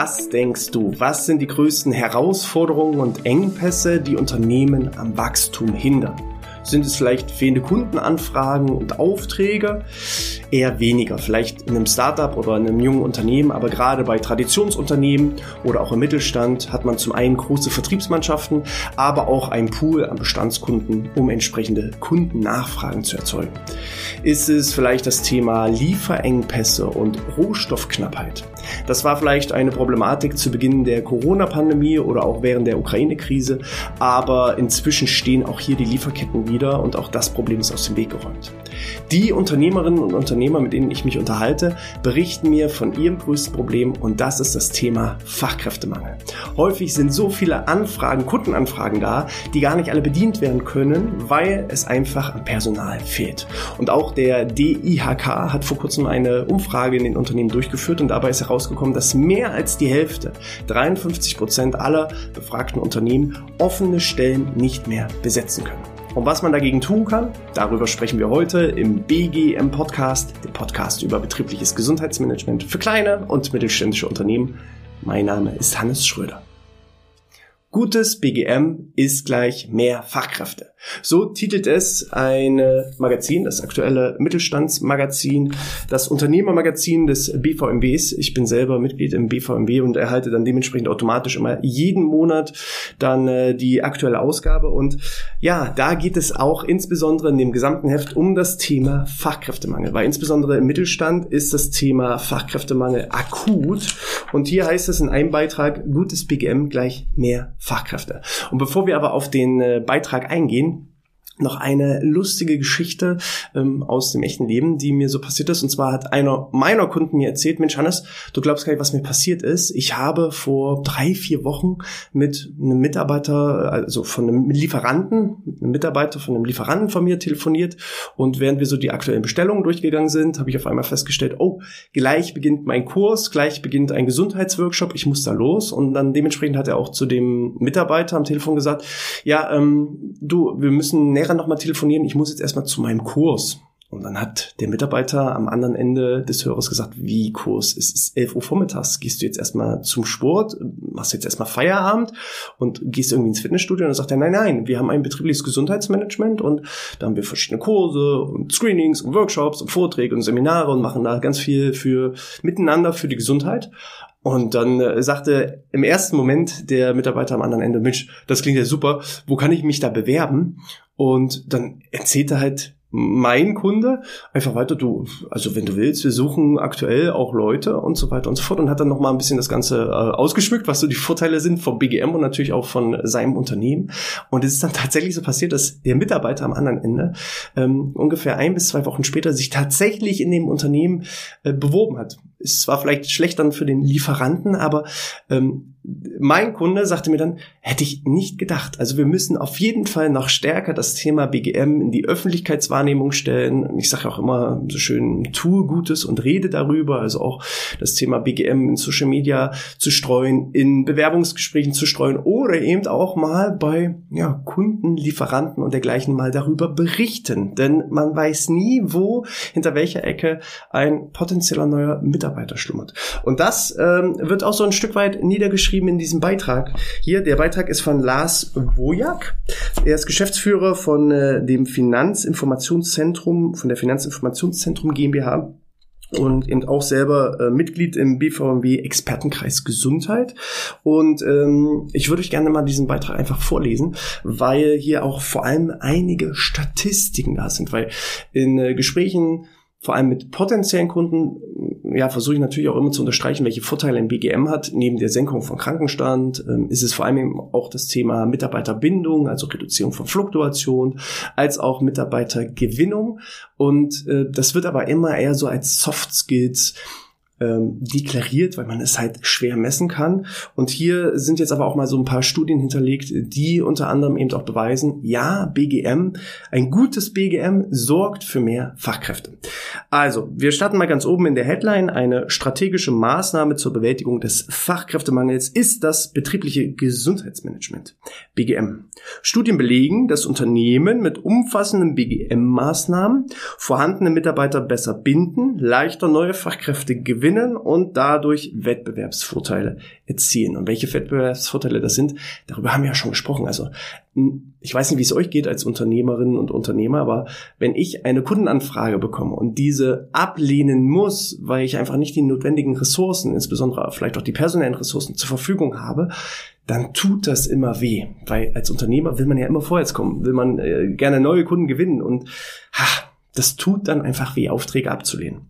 Was denkst du, was sind die größten Herausforderungen und Engpässe, die Unternehmen am Wachstum hindern? Sind es vielleicht fehlende Kundenanfragen und Aufträge? Eher weniger. Vielleicht in einem Startup oder in einem jungen Unternehmen, aber gerade bei Traditionsunternehmen oder auch im Mittelstand hat man zum einen große Vertriebsmannschaften, aber auch einen Pool an Bestandskunden, um entsprechende Kundennachfragen zu erzeugen. Ist es vielleicht das Thema Lieferengpässe und Rohstoffknappheit? Das war vielleicht eine Problematik zu Beginn der Corona-Pandemie oder auch während der Ukraine-Krise, aber inzwischen stehen auch hier die Lieferketten wieder und auch das Problem ist aus dem Weg geräumt. Die Unternehmerinnen und Unternehmer, mit denen ich mich unterhalte, berichten mir von ihrem größten Problem und das ist das Thema Fachkräftemangel. Häufig sind so viele Anfragen, Kundenanfragen da, die gar nicht alle bedient werden können, weil es einfach an Personal fehlt. Und auch der DIHK hat vor kurzem eine Umfrage in den Unternehmen durchgeführt und dabei ist herausgekommen, dass mehr als die Hälfte, 53 Prozent aller befragten Unternehmen offene Stellen nicht mehr besetzen können. Und was man dagegen tun kann, darüber sprechen wir heute im BGM Podcast, dem Podcast über betriebliches Gesundheitsmanagement für kleine und mittelständische Unternehmen. Mein Name ist Hannes Schröder. Gutes BGM ist gleich mehr Fachkräfte. So titelt es ein Magazin, das aktuelle Mittelstandsmagazin, das Unternehmermagazin des BVMWs. Ich bin selber Mitglied im BVMW und erhalte dann dementsprechend automatisch immer jeden Monat dann äh, die aktuelle Ausgabe. Und ja, da geht es auch insbesondere in dem gesamten Heft um das Thema Fachkräftemangel, weil insbesondere im Mittelstand ist das Thema Fachkräftemangel akut. Und hier heißt es in einem Beitrag, gutes BGM gleich mehr Fachkräfte. Und bevor wir aber auf den äh, Beitrag eingehen, noch eine lustige Geschichte ähm, aus dem echten Leben, die mir so passiert ist. Und zwar hat einer meiner Kunden mir erzählt, Mensch Hannes, du glaubst gar nicht, was mir passiert ist. Ich habe vor drei, vier Wochen mit einem Mitarbeiter, also von einem Lieferanten, einem Mitarbeiter von einem Lieferanten von mir telefoniert. Und während wir so die aktuellen Bestellungen durchgegangen sind, habe ich auf einmal festgestellt, oh, gleich beginnt mein Kurs, gleich beginnt ein Gesundheitsworkshop, ich muss da los. Und dann dementsprechend hat er auch zu dem Mitarbeiter am Telefon gesagt, ja, ähm, du, wir müssen näher noch mal telefonieren, ich muss jetzt erstmal zu meinem Kurs. Und dann hat der Mitarbeiter am anderen Ende des Hörers gesagt, wie Kurs? Es ist 11 Uhr vormittags. Gehst du jetzt erstmal zum Sport? Machst jetzt erstmal Feierabend? Und gehst irgendwie ins Fitnessstudio? Und dann sagt er, nein, nein, wir haben ein betriebliches Gesundheitsmanagement und da haben wir verschiedene Kurse und Screenings und Workshops und Vorträge und Seminare und machen da ganz viel für miteinander für die Gesundheit. Und dann äh, sagte im ersten Moment der Mitarbeiter am anderen Ende, Mensch, das klingt ja super, wo kann ich mich da bewerben? Und dann erzählt er halt mein Kunde einfach weiter, du, also wenn du willst, wir suchen aktuell auch Leute und so weiter und so fort und hat dann nochmal ein bisschen das Ganze äh, ausgeschmückt, was so die Vorteile sind vom BGM und natürlich auch von seinem Unternehmen. Und es ist dann tatsächlich so passiert, dass der Mitarbeiter am anderen Ende ähm, ungefähr ein bis zwei Wochen später sich tatsächlich in dem Unternehmen äh, beworben hat. Es war vielleicht schlecht dann für den Lieferanten, aber ähm, mein Kunde sagte mir dann, hätte ich nicht gedacht. Also wir müssen auf jeden Fall noch stärker das Thema BGM in die Öffentlichkeitswahrnehmung stellen. Ich sage auch immer so schön, tue Gutes und rede darüber. Also auch das Thema BGM in Social Media zu streuen, in Bewerbungsgesprächen zu streuen oder eben auch mal bei ja, Kunden, Lieferanten und dergleichen mal darüber berichten. Denn man weiß nie, wo, hinter welcher Ecke ein potenzieller neuer Mitarbeiter schlummert. Und das ähm, wird auch so ein Stück weit niedergeschrieben beschrieben in diesem Beitrag. Hier, der Beitrag ist von Lars Wojak. Er ist Geschäftsführer von äh, dem Finanzinformationszentrum, von der Finanzinformationszentrum GmbH und eben auch selber äh, Mitglied im BVMW Expertenkreis Gesundheit. Und ähm, ich würde euch gerne mal diesen Beitrag einfach vorlesen, weil hier auch vor allem einige Statistiken da sind, weil in äh, Gesprächen vor allem mit potenziellen Kunden, ja, versuche ich natürlich auch immer zu unterstreichen, welche Vorteile ein BGM hat. Neben der Senkung von Krankenstand ähm, ist es vor allem eben auch das Thema Mitarbeiterbindung, also Reduzierung von Fluktuation, als auch Mitarbeitergewinnung. Und äh, das wird aber immer eher so als Soft Skills ähm, deklariert, weil man es halt schwer messen kann. Und hier sind jetzt aber auch mal so ein paar Studien hinterlegt, die unter anderem eben auch beweisen, ja, BGM, ein gutes BGM sorgt für mehr Fachkräfte. Also, wir starten mal ganz oben in der Headline. Eine strategische Maßnahme zur Bewältigung des Fachkräftemangels ist das betriebliche Gesundheitsmanagement. BGM. Studien belegen, dass Unternehmen mit umfassenden BGM-Maßnahmen vorhandene Mitarbeiter besser binden, leichter neue Fachkräfte gewinnen gewinnen und dadurch Wettbewerbsvorteile erzielen. Und welche Wettbewerbsvorteile das sind, darüber haben wir ja schon gesprochen. Also ich weiß nicht, wie es euch geht als Unternehmerinnen und Unternehmer, aber wenn ich eine Kundenanfrage bekomme und diese ablehnen muss, weil ich einfach nicht die notwendigen Ressourcen, insbesondere vielleicht auch die personellen Ressourcen zur Verfügung habe, dann tut das immer weh. Weil als Unternehmer will man ja immer vorwärts kommen, will man äh, gerne neue Kunden gewinnen und ha, das tut dann einfach weh, Aufträge abzulehnen.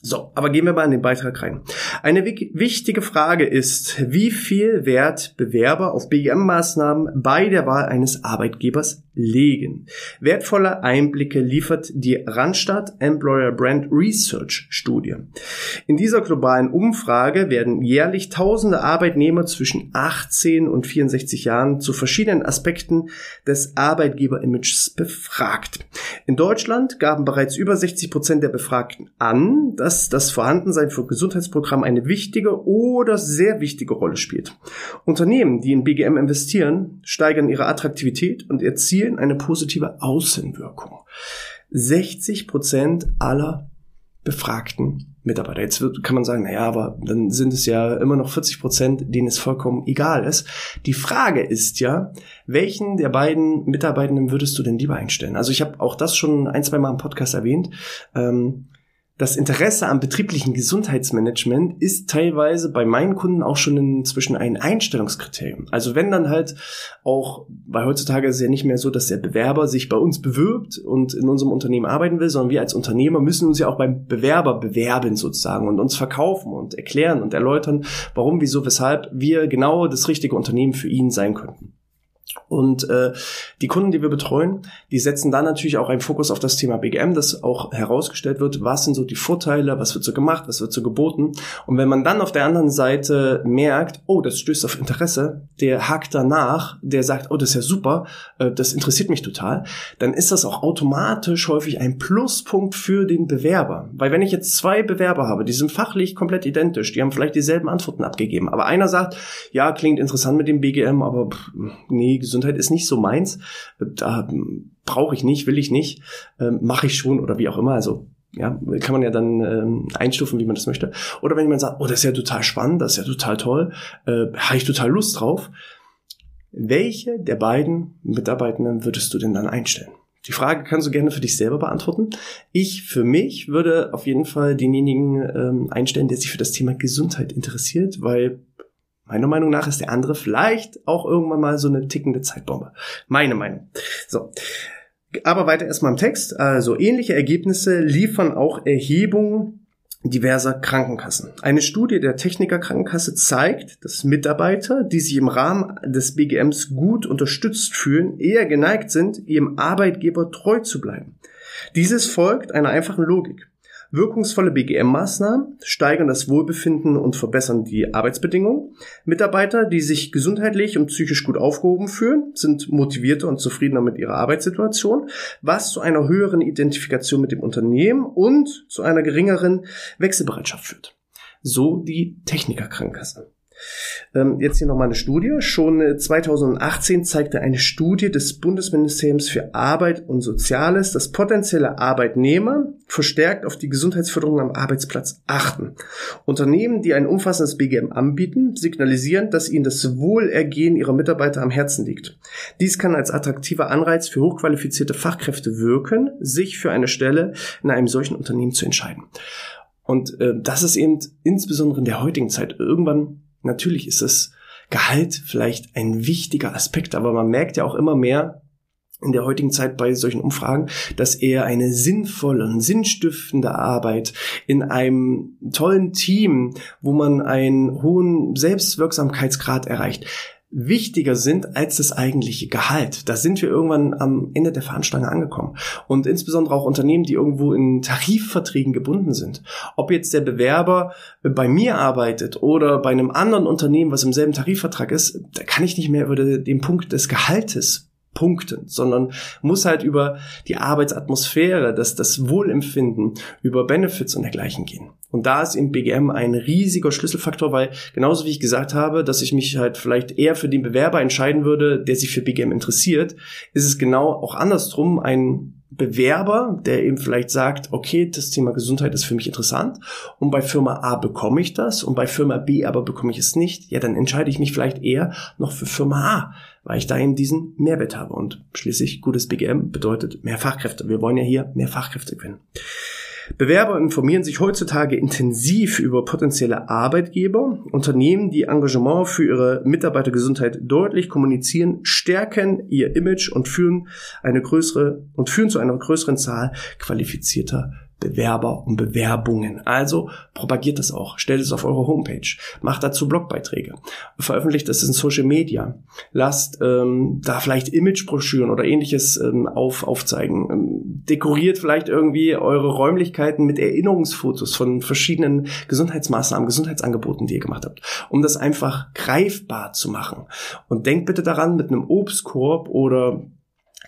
So, aber gehen wir mal in den Beitrag rein. Eine wichtige Frage ist, wie viel Wert Bewerber auf BGM-Maßnahmen bei der Wahl eines Arbeitgebers legen. Wertvolle Einblicke liefert die Randstadt Employer Brand Research Studie. In dieser globalen Umfrage werden jährlich tausende Arbeitnehmer zwischen 18 und 64 Jahren zu verschiedenen Aspekten des Arbeitgeber-Images befragt. In Deutschland gaben bereits über 60 Prozent der Befragten an, dass das Vorhandensein für Gesundheitsprogramm eine wichtige oder sehr wichtige Rolle spielt. Unternehmen, die in BGM investieren, steigern ihre Attraktivität und erzielen eine positive Außenwirkung. 60 Prozent aller befragten Mitarbeiter. Jetzt kann man sagen, naja, aber dann sind es ja immer noch 40 Prozent, denen es vollkommen egal ist. Die Frage ist ja, welchen der beiden Mitarbeitenden würdest du denn lieber einstellen? Also ich habe auch das schon ein, zwei Mal im Podcast erwähnt. Ähm, das Interesse am betrieblichen Gesundheitsmanagement ist teilweise bei meinen Kunden auch schon inzwischen ein Einstellungskriterium. Also wenn dann halt auch, weil heutzutage ist es ja nicht mehr so, dass der Bewerber sich bei uns bewirbt und in unserem Unternehmen arbeiten will, sondern wir als Unternehmer müssen uns ja auch beim Bewerber bewerben sozusagen und uns verkaufen und erklären und erläutern, warum, wieso, weshalb wir genau das richtige Unternehmen für ihn sein könnten. Und äh, die Kunden, die wir betreuen, die setzen dann natürlich auch einen Fokus auf das Thema BGM, dass auch herausgestellt wird, was sind so die Vorteile, was wird so gemacht, was wird so geboten. Und wenn man dann auf der anderen Seite merkt, oh, das stößt auf Interesse, der hakt danach, der sagt, oh, das ist ja super, äh, das interessiert mich total, dann ist das auch automatisch häufig ein Pluspunkt für den Bewerber. Weil wenn ich jetzt zwei Bewerber habe, die sind fachlich komplett identisch, die haben vielleicht dieselben Antworten abgegeben, aber einer sagt, ja, klingt interessant mit dem BGM, aber pff, nee, Gesundheit ist nicht so meins, da brauche ich nicht, will ich nicht, ähm, mache ich schon oder wie auch immer. Also ja, kann man ja dann ähm, einstufen, wie man das möchte. Oder wenn jemand sagt, oh, das ist ja total spannend, das ist ja total toll, äh, habe ich total Lust drauf. Welche der beiden Mitarbeitenden würdest du denn dann einstellen? Die Frage kannst du gerne für dich selber beantworten. Ich für mich würde auf jeden Fall denjenigen ähm, einstellen, der sich für das Thema Gesundheit interessiert, weil Meiner Meinung nach ist der andere vielleicht auch irgendwann mal so eine tickende Zeitbombe. Meine Meinung. So. Aber weiter erstmal im Text. Also ähnliche Ergebnisse liefern auch Erhebungen diverser Krankenkassen. Eine Studie der Techniker Krankenkasse zeigt, dass Mitarbeiter, die sich im Rahmen des BGMs gut unterstützt fühlen, eher geneigt sind, ihrem Arbeitgeber treu zu bleiben. Dieses folgt einer einfachen Logik. Wirkungsvolle BGM-Maßnahmen steigern das Wohlbefinden und verbessern die Arbeitsbedingungen. Mitarbeiter, die sich gesundheitlich und psychisch gut aufgehoben fühlen, sind motivierter und zufriedener mit ihrer Arbeitssituation, was zu einer höheren Identifikation mit dem Unternehmen und zu einer geringeren Wechselbereitschaft führt. So die Technikerkrankenkasse. Ähm, jetzt hier nochmal eine Studie. Schon 2018 äh, zeigte eine Studie des Bundesministeriums für Arbeit und Soziales, dass potenzielle Arbeitnehmer verstärkt auf die Gesundheitsförderung am Arbeitsplatz achten. Unternehmen, die ein umfassendes BGM anbieten, signalisieren, dass ihnen das Wohlergehen ihrer Mitarbeiter am Herzen liegt. Dies kann als attraktiver Anreiz für hochqualifizierte Fachkräfte wirken, sich für eine Stelle in einem solchen Unternehmen zu entscheiden. Und äh, das ist eben insbesondere in der heutigen Zeit irgendwann natürlich ist das Gehalt vielleicht ein wichtiger Aspekt, aber man merkt ja auch immer mehr, in der heutigen Zeit bei solchen Umfragen, dass eher eine sinnvolle und sinnstiftende Arbeit in einem tollen Team, wo man einen hohen Selbstwirksamkeitsgrad erreicht, wichtiger sind als das eigentliche Gehalt. Da sind wir irgendwann am Ende der Fahnenstange angekommen. Und insbesondere auch Unternehmen, die irgendwo in Tarifverträgen gebunden sind. Ob jetzt der Bewerber bei mir arbeitet oder bei einem anderen Unternehmen, was im selben Tarifvertrag ist, da kann ich nicht mehr über den Punkt des Gehaltes punkten, sondern muss halt über die Arbeitsatmosphäre, das, das Wohlempfinden, über Benefits und dergleichen gehen. Und da ist im BGM ein riesiger Schlüsselfaktor, weil genauso wie ich gesagt habe, dass ich mich halt vielleicht eher für den Bewerber entscheiden würde, der sich für BGM interessiert, ist es genau auch andersrum ein Bewerber, der eben vielleicht sagt, okay, das Thema Gesundheit ist für mich interessant und bei Firma A bekomme ich das und bei Firma B aber bekomme ich es nicht, ja, dann entscheide ich mich vielleicht eher noch für Firma A, weil ich da eben diesen Mehrwert habe und schließlich gutes BGM bedeutet mehr Fachkräfte. Wir wollen ja hier mehr Fachkräfte gewinnen. Bewerber informieren sich heutzutage intensiv über potenzielle Arbeitgeber. Unternehmen, die Engagement für ihre Mitarbeitergesundheit deutlich kommunizieren, stärken ihr Image und führen eine größere und führen zu einer größeren Zahl qualifizierter Bewerber und Bewerbungen. Also propagiert das auch, stellt es auf eure Homepage, macht dazu Blogbeiträge, veröffentlicht es in Social Media, lasst ähm, da vielleicht Imagebroschüren oder ähnliches ähm, auf, aufzeigen, ähm, dekoriert vielleicht irgendwie eure Räumlichkeiten mit Erinnerungsfotos von verschiedenen Gesundheitsmaßnahmen, Gesundheitsangeboten, die ihr gemacht habt, um das einfach greifbar zu machen. Und denkt bitte daran, mit einem Obstkorb oder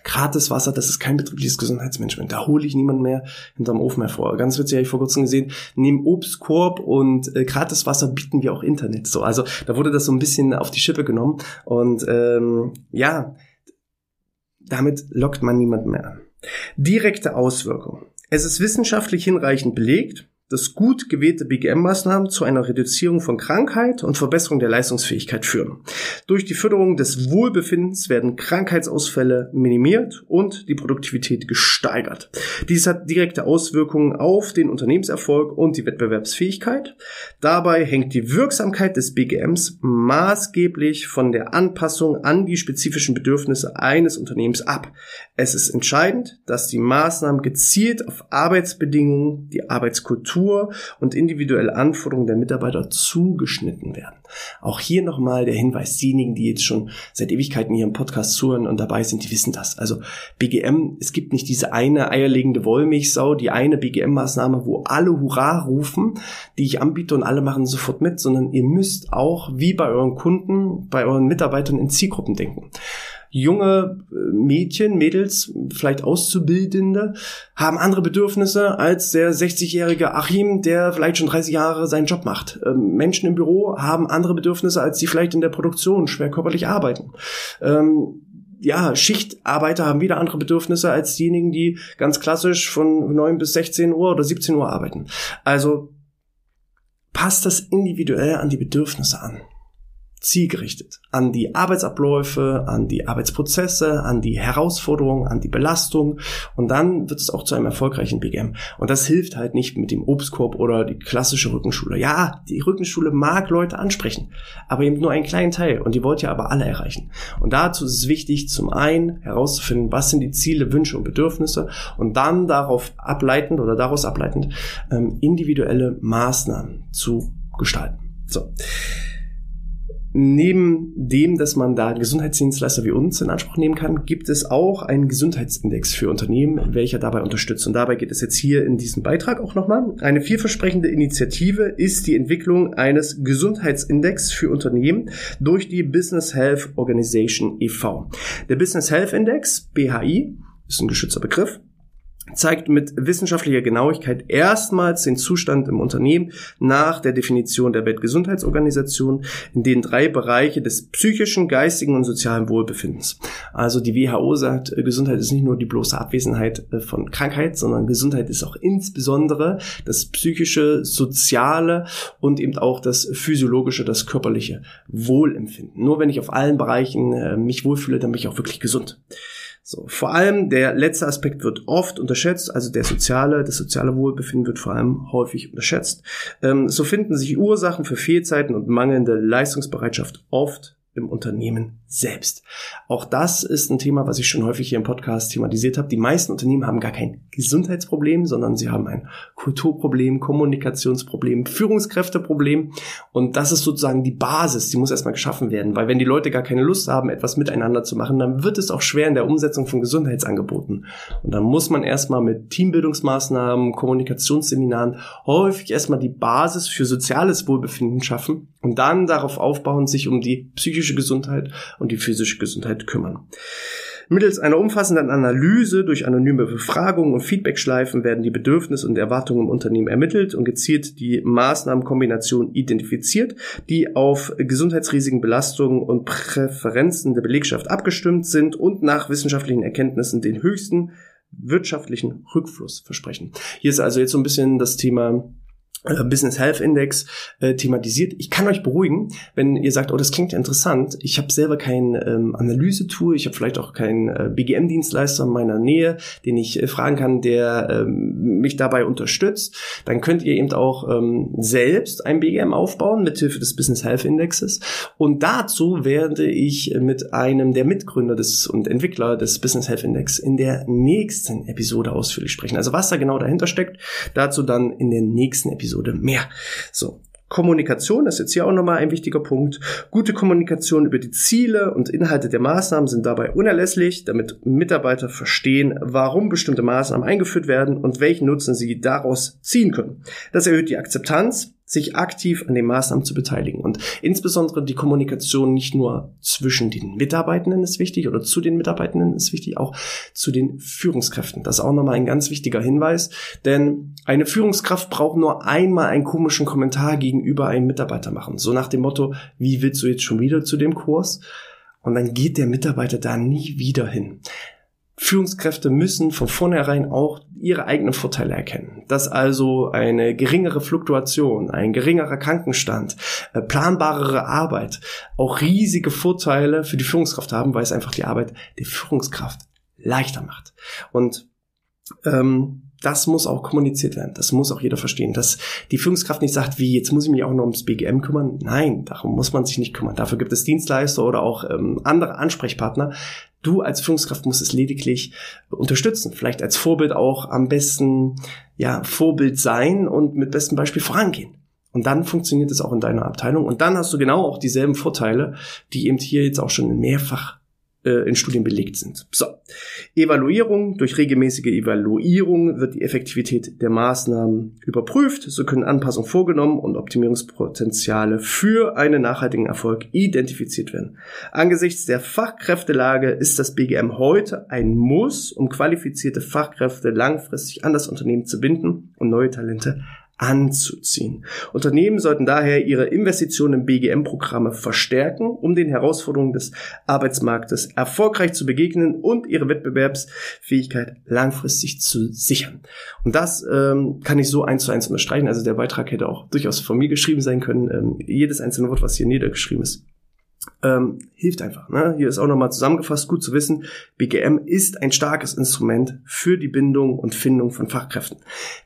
gratis Wasser, das ist kein betriebliches Gesundheitsmanagement. Da hole ich niemanden mehr hinterm Ofen hervor. Ganz witzig, habe ich vor kurzem gesehen, neben Obstkorb und äh, gratis Wasser bieten wir auch Internet. So, also da wurde das so ein bisschen auf die Schippe genommen. Und ähm, ja, damit lockt man niemanden mehr an. Direkte Auswirkungen. Es ist wissenschaftlich hinreichend belegt, dass gut gewählte BGM-Maßnahmen zu einer Reduzierung von Krankheit und Verbesserung der Leistungsfähigkeit führen. Durch die Förderung des Wohlbefindens werden Krankheitsausfälle minimiert und die Produktivität gesteigert. Dies hat direkte Auswirkungen auf den Unternehmenserfolg und die Wettbewerbsfähigkeit. Dabei hängt die Wirksamkeit des BGMs maßgeblich von der Anpassung an die spezifischen Bedürfnisse eines Unternehmens ab. Es ist entscheidend, dass die Maßnahmen gezielt auf Arbeitsbedingungen, die Arbeitskultur Kultur und individuelle Anforderungen der Mitarbeiter zugeschnitten werden. Auch hier nochmal der Hinweis, diejenigen, die jetzt schon seit Ewigkeiten hier im Podcast zuhören und dabei sind, die wissen das. Also BGM, es gibt nicht diese eine eierlegende Wollmilchsau, die eine BGM-Maßnahme, wo alle Hurra rufen, die ich anbiete und alle machen sofort mit, sondern ihr müsst auch wie bei euren Kunden, bei euren Mitarbeitern in Zielgruppen denken junge äh, Mädchen, Mädels, vielleicht Auszubildende, haben andere Bedürfnisse als der 60-jährige Achim, der vielleicht schon 30 Jahre seinen Job macht. Ähm, Menschen im Büro haben andere Bedürfnisse, als die vielleicht in der Produktion schwer körperlich arbeiten. Ähm, ja, Schichtarbeiter haben wieder andere Bedürfnisse als diejenigen, die ganz klassisch von 9 bis 16 Uhr oder 17 Uhr arbeiten. Also passt das individuell an die Bedürfnisse an zielgerichtet an die Arbeitsabläufe, an die Arbeitsprozesse, an die Herausforderungen, an die Belastung und dann wird es auch zu einem erfolgreichen BGM. Und das hilft halt nicht mit dem Obstkorb oder die klassische Rückenschule. Ja, die Rückenschule mag Leute ansprechen, aber eben nur einen kleinen Teil und die wollt ihr aber alle erreichen. Und dazu ist es wichtig, zum einen herauszufinden, was sind die Ziele, Wünsche und Bedürfnisse und dann darauf ableitend oder daraus ableitend ähm, individuelle Maßnahmen zu gestalten. So neben dem, dass man da Gesundheitsdienstleister wie uns in Anspruch nehmen kann, gibt es auch einen Gesundheitsindex für Unternehmen, welcher dabei unterstützt. Und dabei geht es jetzt hier in diesem Beitrag auch nochmal. Eine vielversprechende Initiative ist die Entwicklung eines Gesundheitsindex für Unternehmen durch die Business Health Organization e.V. Der Business Health Index, BHI, ist ein geschützter Begriff, zeigt mit wissenschaftlicher Genauigkeit erstmals den Zustand im Unternehmen nach der Definition der Weltgesundheitsorganisation in den drei Bereiche des psychischen, geistigen und sozialen Wohlbefindens. Also die WHO sagt, äh, Gesundheit ist nicht nur die bloße Abwesenheit äh, von Krankheit, sondern Gesundheit ist auch insbesondere das psychische, soziale und eben auch das physiologische, das körperliche Wohlempfinden. Nur wenn ich auf allen Bereichen äh, mich wohlfühle, dann bin ich auch wirklich gesund. So, vor allem der letzte Aspekt wird oft unterschätzt, also der soziale, das soziale Wohlbefinden wird vor allem häufig unterschätzt. Ähm, so finden sich Ursachen für Fehlzeiten und mangelnde Leistungsbereitschaft oft im Unternehmen selbst. Auch das ist ein Thema, was ich schon häufig hier im Podcast thematisiert habe. Die meisten Unternehmen haben gar kein Gesundheitsproblem, sondern sie haben ein Kulturproblem, Kommunikationsproblem, Führungskräfteproblem. Und das ist sozusagen die Basis, die muss erstmal geschaffen werden. Weil wenn die Leute gar keine Lust haben, etwas miteinander zu machen, dann wird es auch schwer in der Umsetzung von Gesundheitsangeboten. Und dann muss man erstmal mit Teambildungsmaßnahmen, Kommunikationsseminaren häufig erstmal die Basis für soziales Wohlbefinden schaffen und dann darauf aufbauen, sich um die psychische Gesundheit und die physische Gesundheit kümmern. Mittels einer umfassenden Analyse durch anonyme Befragungen und Feedbackschleifen werden die Bedürfnisse und Erwartungen im Unternehmen ermittelt und gezielt die Maßnahmenkombination identifiziert, die auf Gesundheitsrisiken, Belastungen und Präferenzen der Belegschaft abgestimmt sind und nach wissenschaftlichen Erkenntnissen den höchsten wirtschaftlichen Rückfluss versprechen. Hier ist also jetzt so ein bisschen das Thema Business Health Index äh, thematisiert. Ich kann euch beruhigen, wenn ihr sagt, oh, das klingt interessant. Ich habe selber kein ähm, Analysetool, ich habe vielleicht auch keinen äh, BGM-Dienstleister in meiner Nähe, den ich äh, fragen kann, der ähm, mich dabei unterstützt. Dann könnt ihr eben auch ähm, selbst ein BGM aufbauen mithilfe des Business Health Indexes. Und dazu werde ich mit einem der Mitgründer des und Entwickler des Business Health Index in der nächsten Episode ausführlich sprechen. Also was da genau dahinter steckt, dazu dann in der nächsten Episode. Episode mehr. So. Kommunikation ist jetzt hier auch nochmal ein wichtiger Punkt. Gute Kommunikation über die Ziele und Inhalte der Maßnahmen sind dabei unerlässlich, damit Mitarbeiter verstehen, warum bestimmte Maßnahmen eingeführt werden und welchen Nutzen sie daraus ziehen können. Das erhöht die Akzeptanz sich aktiv an den Maßnahmen zu beteiligen. Und insbesondere die Kommunikation nicht nur zwischen den Mitarbeitenden ist wichtig oder zu den Mitarbeitenden ist wichtig, auch zu den Führungskräften. Das ist auch nochmal ein ganz wichtiger Hinweis, denn eine Führungskraft braucht nur einmal einen komischen Kommentar gegenüber einem Mitarbeiter machen. So nach dem Motto, wie willst du jetzt schon wieder zu dem Kurs? Und dann geht der Mitarbeiter da nie wieder hin. Führungskräfte müssen von vornherein auch ihre eigenen Vorteile erkennen. Dass also eine geringere Fluktuation, ein geringerer Krankenstand, äh, planbarere Arbeit auch riesige Vorteile für die Führungskraft haben, weil es einfach die Arbeit der Führungskraft leichter macht. Und ähm, das muss auch kommuniziert werden. Das muss auch jeder verstehen. Dass die Führungskraft nicht sagt, wie, jetzt muss ich mich auch noch ums BGM kümmern. Nein, darum muss man sich nicht kümmern. Dafür gibt es Dienstleister oder auch ähm, andere Ansprechpartner. Du als Führungskraft musst es lediglich unterstützen. Vielleicht als Vorbild auch am besten, ja, Vorbild sein und mit bestem Beispiel vorangehen. Und dann funktioniert es auch in deiner Abteilung. Und dann hast du genau auch dieselben Vorteile, die eben hier jetzt auch schon mehrfach in Studien belegt sind. So. Evaluierung. Durch regelmäßige Evaluierung wird die Effektivität der Maßnahmen überprüft. So können Anpassungen vorgenommen und Optimierungspotenziale für einen nachhaltigen Erfolg identifiziert werden. Angesichts der Fachkräftelage ist das BGM heute ein Muss, um qualifizierte Fachkräfte langfristig an das Unternehmen zu binden und neue Talente anzuziehen. Unternehmen sollten daher ihre Investitionen in BGM-Programme verstärken, um den Herausforderungen des Arbeitsmarktes erfolgreich zu begegnen und ihre Wettbewerbsfähigkeit langfristig zu sichern. Und das ähm, kann ich so eins zu eins unterstreichen. Also der Beitrag hätte auch durchaus von mir geschrieben sein können. Ähm, jedes einzelne Wort, was hier niedergeschrieben ist, ähm, hilft einfach. Ne? Hier ist auch nochmal zusammengefasst, gut zu wissen, BGM ist ein starkes Instrument für die Bindung und Findung von Fachkräften.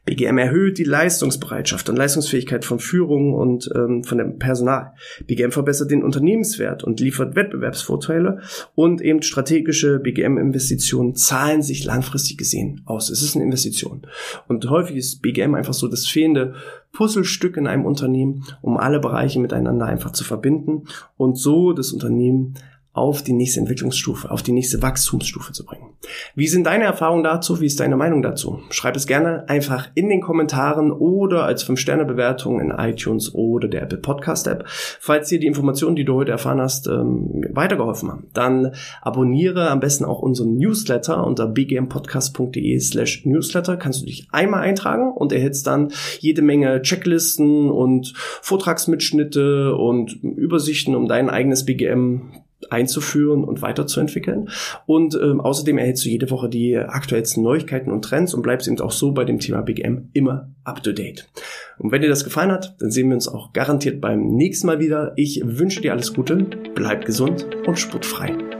BGM erhöht die Leistungsbereitschaft und Leistungsfähigkeit von Führung und ähm, von dem Personal. BGM verbessert den Unternehmenswert und liefert Wettbewerbsvorteile und eben strategische BGM-Investitionen zahlen sich langfristig gesehen aus. Es ist eine Investition. Und häufig ist BGM einfach so das fehlende Puzzlestück in einem Unternehmen, um alle Bereiche miteinander einfach zu verbinden und so das Unternehmen auf die nächste Entwicklungsstufe, auf die nächste Wachstumsstufe zu bringen. Wie sind deine Erfahrungen dazu? Wie ist deine Meinung dazu? Schreib es gerne einfach in den Kommentaren oder als 5-Sterne-Bewertung in iTunes oder der Apple Podcast App. Falls dir die Informationen, die du heute erfahren hast, ähm, weitergeholfen haben, dann abonniere am besten auch unseren Newsletter unter bgmpodcast.de slash newsletter. Kannst du dich einmal eintragen und erhältst dann jede Menge Checklisten und Vortragsmitschnitte und Übersichten, um dein eigenes BGM einzuführen und weiterzuentwickeln. Und ähm, außerdem erhältst du jede Woche die aktuellsten Neuigkeiten und Trends und bleibst eben auch so bei dem Thema Big M immer up to date. Und wenn dir das gefallen hat, dann sehen wir uns auch garantiert beim nächsten Mal wieder. Ich wünsche dir alles Gute, bleib gesund und sportfrei.